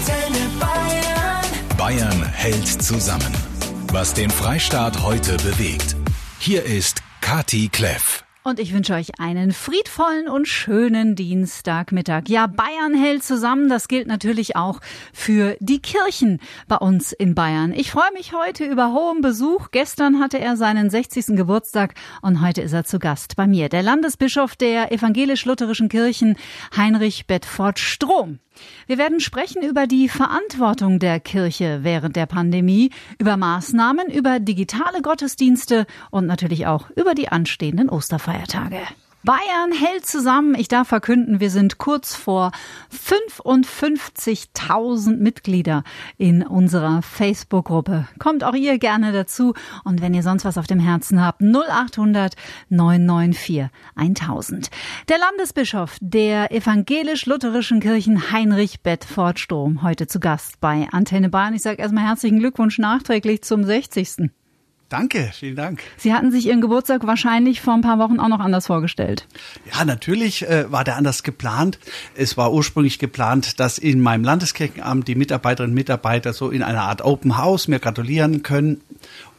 Antenne Bayern. Bayern hält zusammen. Was den Freistaat heute bewegt. Hier ist Kati Kleff. Und ich wünsche euch einen friedvollen und schönen Dienstagmittag. Ja, Bayern hält zusammen. Das gilt natürlich auch für die Kirchen bei uns in Bayern. Ich freue mich heute über hohen Besuch. Gestern hatte er seinen 60. Geburtstag und heute ist er zu Gast bei mir. Der Landesbischof der evangelisch-lutherischen Kirchen, Heinrich Bedford Strom. Wir werden sprechen über die Verantwortung der Kirche während der Pandemie, über Maßnahmen, über digitale Gottesdienste und natürlich auch über die anstehenden Osterfeiertage. Bayern hält zusammen. Ich darf verkünden, wir sind kurz vor 55.000 Mitglieder in unserer Facebook-Gruppe. Kommt auch ihr gerne dazu. Und wenn ihr sonst was auf dem Herzen habt, 0800 994 1000. Der Landesbischof der evangelisch-lutherischen Kirchen Heinrich Bedford Strom heute zu Gast bei Antenne Bayern. Ich sage erstmal herzlichen Glückwunsch nachträglich zum 60. Danke, vielen Dank. Sie hatten sich Ihren Geburtstag wahrscheinlich vor ein paar Wochen auch noch anders vorgestellt. Ja, natürlich äh, war der anders geplant. Es war ursprünglich geplant, dass in meinem Landeskirchenamt die Mitarbeiterinnen und Mitarbeiter so in einer Art Open House mir gratulieren können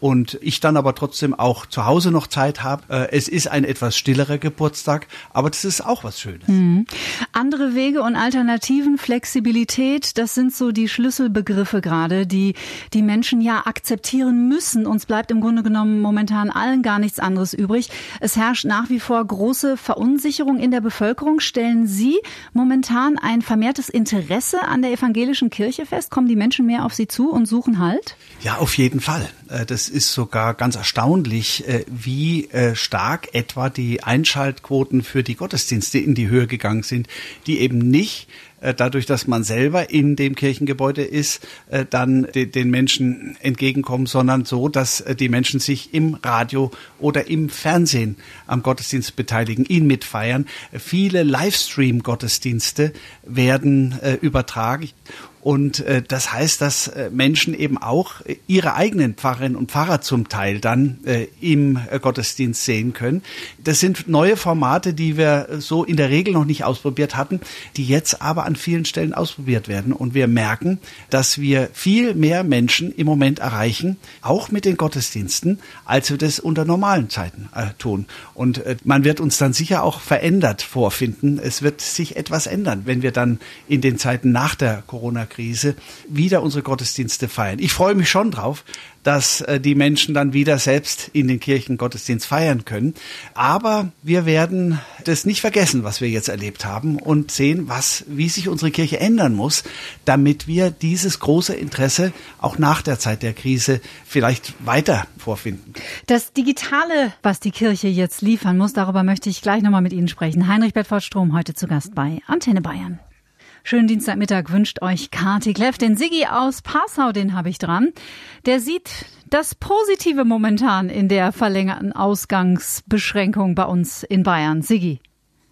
und ich dann aber trotzdem auch zu Hause noch Zeit habe. Äh, es ist ein etwas stillerer Geburtstag, aber das ist auch was Schönes. Mhm. Andere Wege und Alternativen, Flexibilität, das sind so die Schlüsselbegriffe gerade, die die Menschen ja akzeptieren müssen. Uns bleibt im Grunde genommen momentan allen gar nichts anderes übrig. Es herrscht nach wie vor große Verunsicherung in der Bevölkerung. Stellen Sie momentan ein vermehrtes Interesse an der evangelischen Kirche fest? Kommen die Menschen mehr auf Sie zu und suchen Halt? Ja, auf jeden Fall. Äh, das ist sogar ganz erstaunlich, äh, wie äh, stark etwa die Einschaltquoten für die Gottesdienste in die Höhe gegangen sind, die eben nicht dadurch, dass man selber in dem Kirchengebäude ist, dann den Menschen entgegenkommen, sondern so, dass die Menschen sich im Radio oder im Fernsehen am Gottesdienst beteiligen, ihn mitfeiern. Viele Livestream-Gottesdienste werden übertragen und äh, das heißt, dass äh, Menschen eben auch äh, ihre eigenen Pfarrerinnen und Pfarrer zum Teil dann äh, im äh, Gottesdienst sehen können. Das sind neue Formate, die wir so in der Regel noch nicht ausprobiert hatten, die jetzt aber an vielen Stellen ausprobiert werden. Und wir merken, dass wir viel mehr Menschen im Moment erreichen, auch mit den Gottesdiensten, als wir das unter normalen Zeiten äh, tun. Und äh, man wird uns dann sicher auch verändert vorfinden. Es wird sich etwas ändern, wenn wir dann in den Zeiten nach der Corona Corona-Krise wieder unsere Gottesdienste feiern. Ich freue mich schon drauf, dass äh, die Menschen dann wieder selbst in den Kirchen Gottesdienst feiern können. Aber wir werden das nicht vergessen, was wir jetzt erlebt haben und sehen, was, wie sich unsere Kirche ändern muss, damit wir dieses große Interesse auch nach der Zeit der Krise vielleicht weiter vorfinden. Das Digitale, was die Kirche jetzt liefern muss, darüber möchte ich gleich nochmal mit Ihnen sprechen. Heinrich Bedford Strom heute zu Gast bei Antenne Bayern. Schönen Dienstagmittag wünscht euch Kati Kleff. Den Siggi aus Passau, den habe ich dran. Der sieht das Positive momentan in der verlängerten Ausgangsbeschränkung bei uns in Bayern. Siggi.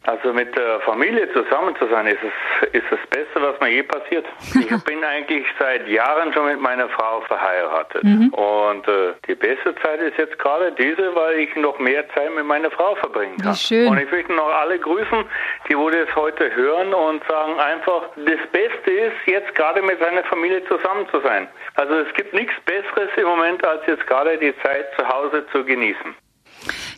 Also mit der Familie zusammen zu sein, ist es ist das Beste, was mir je passiert. Ich bin eigentlich seit Jahren schon mit meiner Frau verheiratet. Mhm. Und äh, die beste Zeit ist jetzt gerade diese, weil ich noch mehr Zeit mit meiner Frau verbringen kann. Wie schön. Und ich möchte noch alle grüßen, die wo das heute hören und sagen einfach, das Beste ist, jetzt gerade mit seiner Familie zusammen zu sein. Also es gibt nichts Besseres im Moment, als jetzt gerade die Zeit zu Hause zu genießen.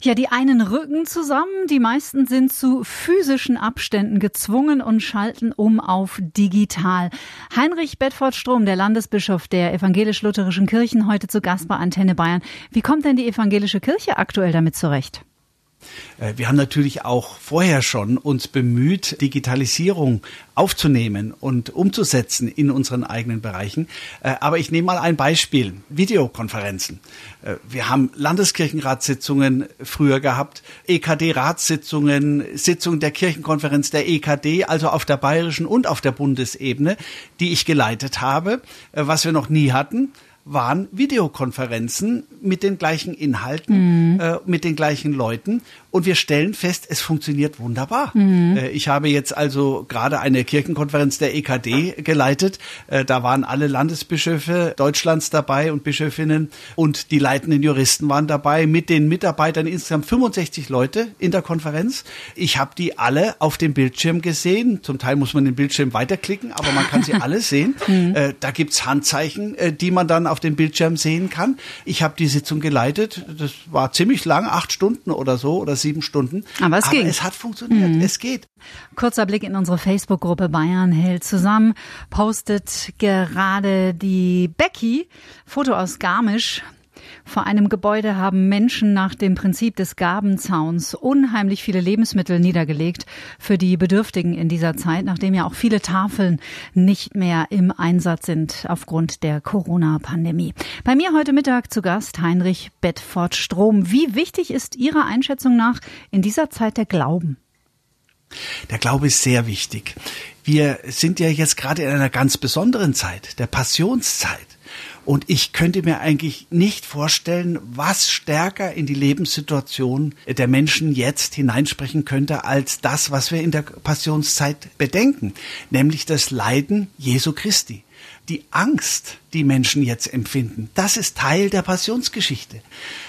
Ja, die einen rücken zusammen, die meisten sind zu physischen Abständen gezwungen und schalten um auf digital. Heinrich Bedford Strom, der Landesbischof der evangelisch-lutherischen Kirchen, heute zu Gast bei Antenne Bayern. Wie kommt denn die evangelische Kirche aktuell damit zurecht? Äh, wir haben natürlich auch vorher schon uns bemüht, Digitalisierung aufzunehmen und umzusetzen in unseren eigenen Bereichen. Äh, aber ich nehme mal ein Beispiel. Videokonferenzen. Äh, wir haben Landeskirchenratssitzungen früher gehabt, EKD-Ratssitzungen, Sitzungen der Kirchenkonferenz der EKD, also auf der bayerischen und auf der Bundesebene, die ich geleitet habe, was wir noch nie hatten waren Videokonferenzen mit den gleichen Inhalten, mhm. äh, mit den gleichen Leuten. Und wir stellen fest, es funktioniert wunderbar. Mhm. Äh, ich habe jetzt also gerade eine Kirchenkonferenz der EKD geleitet. Äh, da waren alle Landesbischöfe Deutschlands dabei und Bischöfinnen und die leitenden Juristen waren dabei mit den Mitarbeitern insgesamt 65 Leute in der Konferenz. Ich habe die alle auf dem Bildschirm gesehen. Zum Teil muss man den Bildschirm weiterklicken, aber man kann sie alle sehen. Mhm. Äh, da gibt's Handzeichen, äh, die man dann auf dem Bildschirm sehen kann. Ich habe die Sitzung geleitet. Das war ziemlich lang, acht Stunden oder so oder sieben Stunden. Aber es Aber ging. Es hat funktioniert. Mhm. Es geht. Kurzer Blick in unsere Facebook-Gruppe Bayern hält zusammen. Postet gerade die Becky Foto aus Garmisch. Vor einem Gebäude haben Menschen nach dem Prinzip des Gabenzauns unheimlich viele Lebensmittel niedergelegt für die Bedürftigen in dieser Zeit, nachdem ja auch viele Tafeln nicht mehr im Einsatz sind aufgrund der Corona-Pandemie. Bei mir heute Mittag zu Gast Heinrich Bedford Strom. Wie wichtig ist Ihrer Einschätzung nach in dieser Zeit der Glauben? Der Glaube ist sehr wichtig. Wir sind ja jetzt gerade in einer ganz besonderen Zeit, der Passionszeit. Und ich könnte mir eigentlich nicht vorstellen, was stärker in die Lebenssituation der Menschen jetzt hineinsprechen könnte, als das, was wir in der Passionszeit bedenken, nämlich das Leiden Jesu Christi. Die Angst, die Menschen jetzt empfinden, das ist Teil der Passionsgeschichte.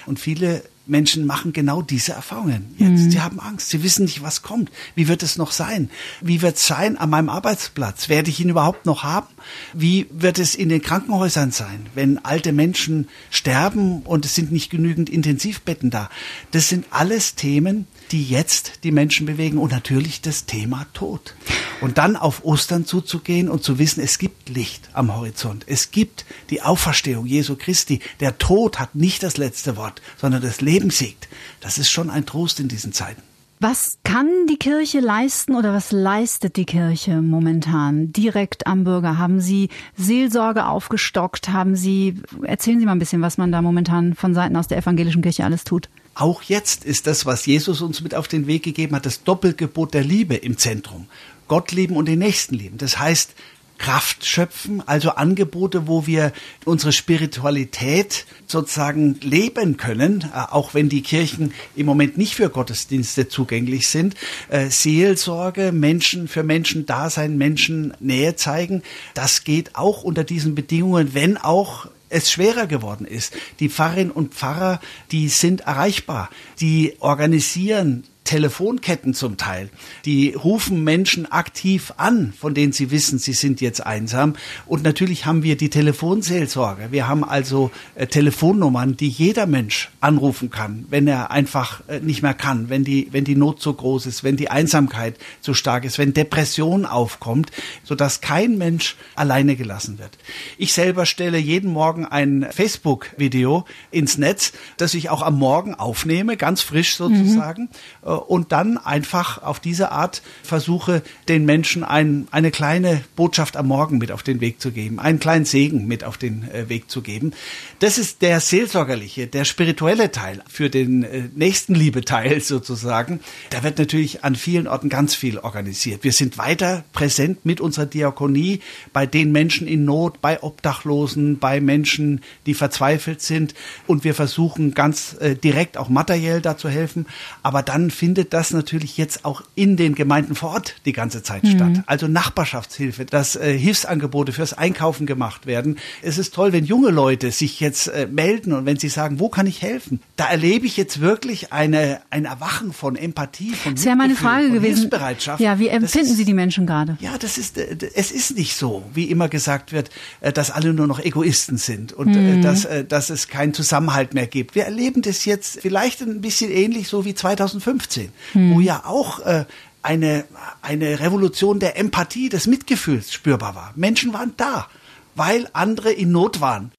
Und viele Menschen machen genau diese Erfahrungen jetzt. Mhm. Sie haben Angst. Sie wissen nicht, was kommt. Wie wird es noch sein? Wie wird es sein an meinem Arbeitsplatz? Werde ich ihn überhaupt noch haben? Wie wird es in den Krankenhäusern sein, wenn alte Menschen sterben und es sind nicht genügend Intensivbetten da? Das sind alles Themen, die jetzt die Menschen bewegen und natürlich das Thema Tod. Und dann auf Ostern zuzugehen und zu wissen, es gibt Licht am Horizont. Es gibt die Auferstehung Jesu Christi. Der Tod hat nicht das letzte Wort, sondern das Leben siegt. Das ist schon ein Trost in diesen Zeiten. Was kann die Kirche leisten oder was leistet die Kirche momentan direkt am Bürger? Haben Sie Seelsorge aufgestockt? Haben Sie, erzählen Sie mal ein bisschen, was man da momentan von Seiten aus der evangelischen Kirche alles tut. Auch jetzt ist das, was Jesus uns mit auf den Weg gegeben hat, das Doppelgebot der Liebe im Zentrum. Gott lieben und den Nächsten lieben. Das heißt, Kraft schöpfen, also Angebote, wo wir unsere Spiritualität sozusagen leben können, äh, auch wenn die Kirchen im Moment nicht für Gottesdienste zugänglich sind. Äh, Seelsorge, Menschen für Menschen da sein, Menschen Nähe zeigen, das geht auch unter diesen Bedingungen, wenn auch es schwerer geworden ist. Die Pfarrerinnen und Pfarrer, die sind erreichbar. Die organisieren Telefonketten zum Teil. Die rufen Menschen aktiv an, von denen sie wissen, sie sind jetzt einsam. Und natürlich haben wir die Telefonseelsorge. Wir haben also äh, Telefonnummern, die jeder Mensch anrufen kann, wenn er einfach äh, nicht mehr kann, wenn die, wenn die Not so groß ist, wenn die Einsamkeit so stark ist, wenn Depression aufkommt, sodass kein Mensch alleine gelassen wird. Ich selber stelle jeden Morgen ein Facebook-Video ins Netz, das ich auch am Morgen aufnehme, ganz frisch sozusagen. Mhm und dann einfach auf diese Art versuche, den Menschen ein, eine kleine Botschaft am Morgen mit auf den Weg zu geben, einen kleinen Segen mit auf den äh, Weg zu geben. Das ist der seelsorgerliche, der spirituelle Teil für den äh, Nächstenliebe-Teil sozusagen. Da wird natürlich an vielen Orten ganz viel organisiert. Wir sind weiter präsent mit unserer Diakonie bei den Menschen in Not, bei Obdachlosen, bei Menschen, die verzweifelt sind. Und wir versuchen ganz äh, direkt auch materiell da zu helfen. Aber dann findet das natürlich jetzt auch in den Gemeinden vor Ort die ganze Zeit mhm. statt. Also Nachbarschaftshilfe, dass äh, Hilfsangebote fürs Einkaufen gemacht werden. Es ist toll, wenn junge Leute sich jetzt äh, melden und wenn sie sagen, wo kann ich helfen? Da erlebe ich jetzt wirklich eine, ein Erwachen von Empathie, von Das wäre meine Frage gewesen. Hilfsbereitschaft. Ja, wie empfinden ist, Sie die Menschen gerade? Ja, das ist, äh, es ist nicht so, wie immer gesagt wird, äh, dass alle nur noch Egoisten sind und äh, mhm. dass, dass es keinen Zusammenhalt mehr gibt. Wir erleben das jetzt vielleicht ein bisschen ähnlich so wie 2015. 2015, hm. wo ja auch äh, eine, eine Revolution der Empathie, des Mitgefühls spürbar war. Menschen waren da, weil andere in Not waren.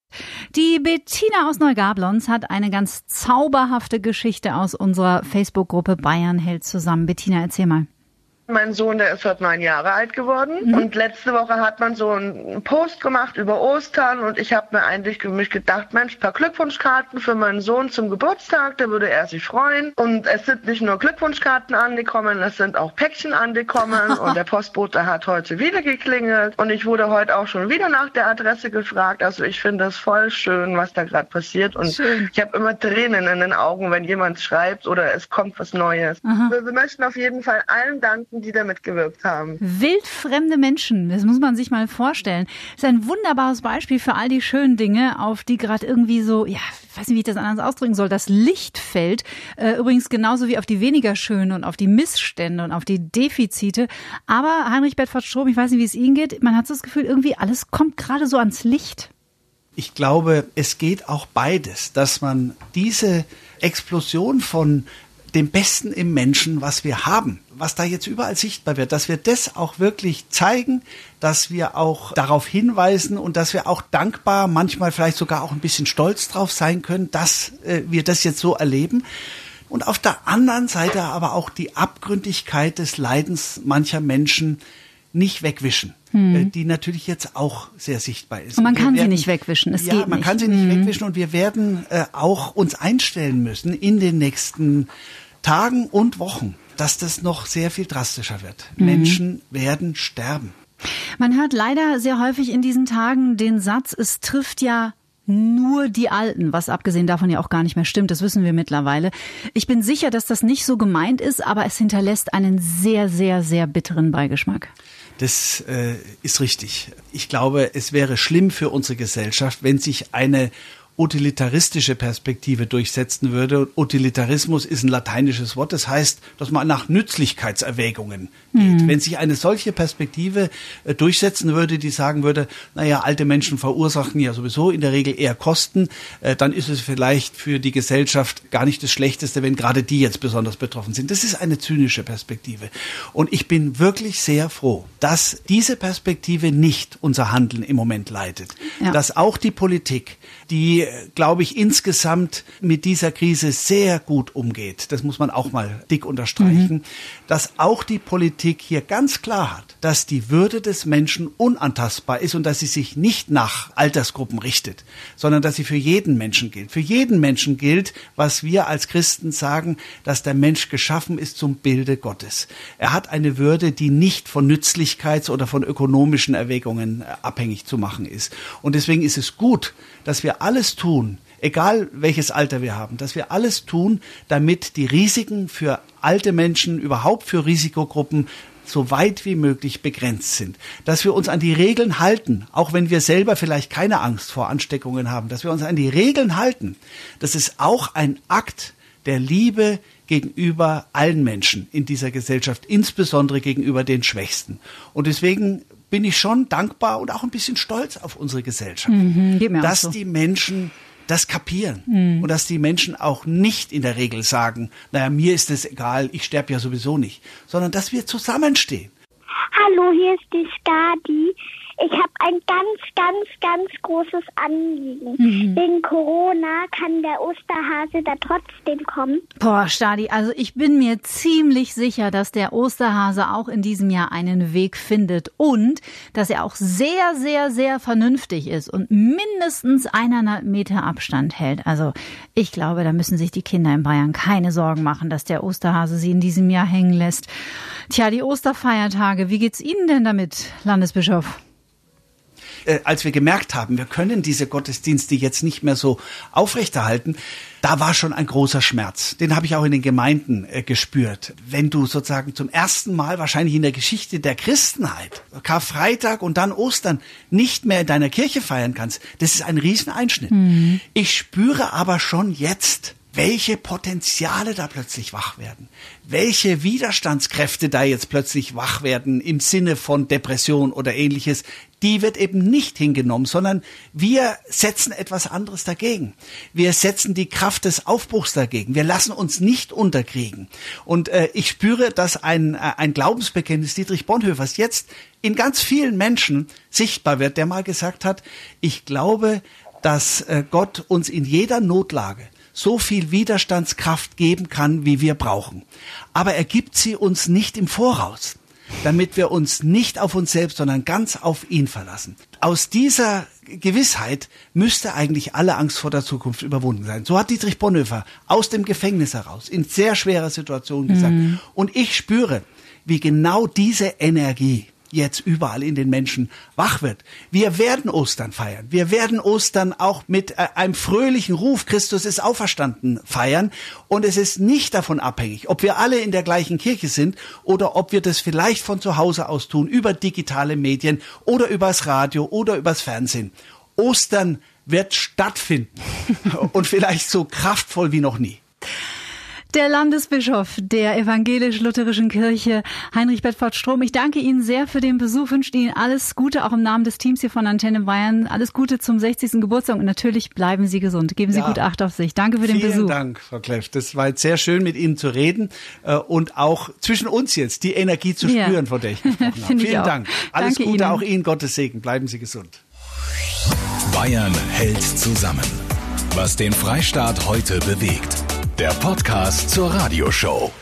Die Bettina aus Neugablons hat eine ganz zauberhafte Geschichte aus unserer Facebook-Gruppe Bayern hält zusammen. Bettina, erzähl mal. Mein Sohn, der ist heute neun Jahre alt geworden. Mhm. Und letzte Woche hat man so einen Post gemacht über Ostern. Und ich habe mir eigentlich für mich gedacht, Mensch, ein paar Glückwunschkarten für meinen Sohn zum Geburtstag. Da würde er sich freuen. Und es sind nicht nur Glückwunschkarten angekommen, es sind auch Päckchen angekommen. und der Postbote hat heute wieder geklingelt. Und ich wurde heute auch schon wieder nach der Adresse gefragt. Also ich finde das voll schön, was da gerade passiert. Und Schön. ich habe immer Tränen in den Augen, wenn jemand schreibt oder es kommt was Neues. Wir, wir möchten auf jeden Fall allen danken, die da mitgewirkt haben. Wildfremde Menschen, das muss man sich mal vorstellen. Das ist ein wunderbares Beispiel für all die schönen Dinge, auf die gerade irgendwie so, ja, ich weiß nicht, wie ich das anders ausdrücken soll, das Licht fällt. Äh, übrigens genauso wie auf die weniger schönen und auf die Missstände und auf die Defizite. Aber Heinrich Bedford Strom, ich weiß nicht, wie es Ihnen geht, man hat so das Gefühl, irgendwie alles kommt gerade so ans Licht. Ich glaube, es geht auch beides, dass man diese Explosion von dem Besten im Menschen, was wir haben, was da jetzt überall sichtbar wird, dass wir das auch wirklich zeigen, dass wir auch darauf hinweisen und dass wir auch dankbar, manchmal vielleicht sogar auch ein bisschen stolz drauf sein können, dass äh, wir das jetzt so erleben. Und auf der anderen Seite aber auch die Abgründigkeit des Leidens mancher Menschen nicht wegwischen, äh, die natürlich jetzt auch sehr sichtbar ist. Hm. Und man kann sie werden- nicht wegwischen, es ja, geht man nicht. kann sie nicht Mhm. wegwischen und wir werden äh, auch uns einstellen müssen in den nächsten Tagen und Wochen, dass das noch sehr viel drastischer wird. Mhm. Menschen werden sterben. Man hört leider sehr häufig in diesen Tagen den Satz, es trifft ja nur die Alten, was abgesehen davon ja auch gar nicht mehr stimmt, das wissen wir mittlerweile. Ich bin sicher, dass das nicht so gemeint ist, aber es hinterlässt einen sehr, sehr, sehr bitteren Beigeschmack. Das äh, ist richtig. Ich glaube, es wäre schlimm für unsere Gesellschaft, wenn sich eine utilitaristische Perspektive durchsetzen würde. Und Utilitarismus ist ein lateinisches Wort, das heißt, dass man nach Nützlichkeitserwägungen geht. Wenn sich eine solche Perspektive äh, durchsetzen würde, die sagen würde, naja, alte Menschen verursachen ja sowieso in der Regel eher Kosten, äh, dann ist es vielleicht für die Gesellschaft gar nicht das Schlechteste, wenn gerade die jetzt besonders betroffen sind. Das ist eine zynische Perspektive. Und ich bin wirklich sehr froh, dass diese Perspektive nicht unser Handeln im Moment leitet. Ja. Dass auch die Politik, die, äh, glaube ich, insgesamt mit dieser Krise sehr gut umgeht, das muss man auch mal dick unterstreichen, dass auch die Politik hier ganz klar hat, dass die Würde des Menschen unantastbar ist und dass sie sich nicht nach Altersgruppen richtet, sondern dass sie für jeden Menschen gilt. Für jeden Menschen gilt, was wir als Christen sagen, dass der Mensch geschaffen ist zum Bilde Gottes. Er hat eine Würde, die nicht von Nützlichkeits- oder von ökonomischen Erwägungen äh, abhängig zu machen ist. Und deswegen ist es gut, dass wir alles tun, egal welches Alter wir haben, dass wir alles tun, damit die Risiken für alte Menschen, überhaupt für Risikogruppen, so weit wie möglich begrenzt sind. Dass wir uns an die Regeln halten, auch wenn wir selber vielleicht keine Angst vor Ansteckungen haben, dass wir uns an die Regeln halten, das ist auch ein Akt der Liebe gegenüber allen Menschen in dieser Gesellschaft, insbesondere gegenüber den Schwächsten. Und deswegen bin ich schon dankbar und auch ein bisschen stolz auf unsere Gesellschaft, auch dass so. die Menschen das kapieren und dass die Menschen auch nicht in der Regel sagen, naja, mir ist es egal, ich sterbe ja sowieso nicht, sondern dass wir zusammenstehen. Hallo, hier ist die Stadi. Ich habe ein ganz, ganz, ganz großes Anliegen. Wegen Corona kann der Osterhase da trotzdem kommen. Boah, Stadi, also ich bin mir ziemlich sicher, dass der Osterhase auch in diesem Jahr einen Weg findet und dass er auch sehr, sehr, sehr vernünftig ist und mindestens eineinhalb Meter Abstand hält. Also ich glaube, da müssen sich die Kinder in Bayern keine Sorgen machen, dass der Osterhase sie in diesem Jahr hängen lässt. Tja, die Osterfeiertage, wie geht's Ihnen denn damit, Landesbischof? Äh, als wir gemerkt haben, wir können diese Gottesdienste jetzt nicht mehr so aufrechterhalten, da war schon ein großer Schmerz. Den habe ich auch in den Gemeinden äh, gespürt. Wenn du sozusagen zum ersten Mal wahrscheinlich in der Geschichte der Christenheit Karfreitag und dann Ostern nicht mehr in deiner Kirche feiern kannst, das ist ein Rieseneinschnitt. Ich spüre aber schon jetzt, welche Potenziale da plötzlich wach werden, welche Widerstandskräfte da jetzt plötzlich wach werden im Sinne von Depression oder ähnliches, die wird eben nicht hingenommen, sondern wir setzen etwas anderes dagegen. Wir setzen die Kraft des Aufbruchs dagegen. Wir lassen uns nicht unterkriegen. Und äh, ich spüre, dass ein, äh, ein Glaubensbekenntnis Dietrich Bonhoeffers jetzt in ganz vielen Menschen sichtbar wird, der mal gesagt hat, ich glaube, dass äh, Gott uns in jeder Notlage so viel Widerstandskraft geben kann, wie wir brauchen. Aber er gibt sie uns nicht im Voraus damit wir uns nicht auf uns selbst, sondern ganz auf ihn verlassen. Aus dieser Gewissheit müsste eigentlich alle Angst vor der Zukunft überwunden sein. So hat Dietrich Bonhoeffer aus dem Gefängnis heraus in sehr schwerer Situation gesagt. Mhm. Und ich spüre, wie genau diese Energie jetzt überall in den Menschen wach wird. Wir werden Ostern feiern. Wir werden Ostern auch mit äh, einem fröhlichen Ruf, Christus ist auferstanden, feiern. Und es ist nicht davon abhängig, ob wir alle in der gleichen Kirche sind oder ob wir das vielleicht von zu Hause aus tun, über digitale Medien oder übers Radio oder übers Fernsehen. Ostern wird stattfinden und vielleicht so kraftvoll wie noch nie. Der Landesbischof der evangelisch-lutherischen Kirche, Heinrich Bedford Strom. Ich danke Ihnen sehr für den Besuch, wünsche Ihnen alles Gute, auch im Namen des Teams hier von Antenne Bayern. Alles Gute zum 60. Geburtstag und natürlich bleiben Sie gesund. Geben Sie ja. gut Acht auf sich. Danke für den Vielen Besuch. Vielen Dank, Frau Kleff. Das war jetzt sehr schön, mit Ihnen zu reden äh, und auch zwischen uns jetzt die Energie zu spüren, ja. von der ich gesprochen habe. Vielen Dank. Alles danke Gute Ihnen. auch Ihnen. Gottes Segen. Bleiben Sie gesund. Bayern hält zusammen. Was den Freistaat heute bewegt. Der Podcast zur Radioshow.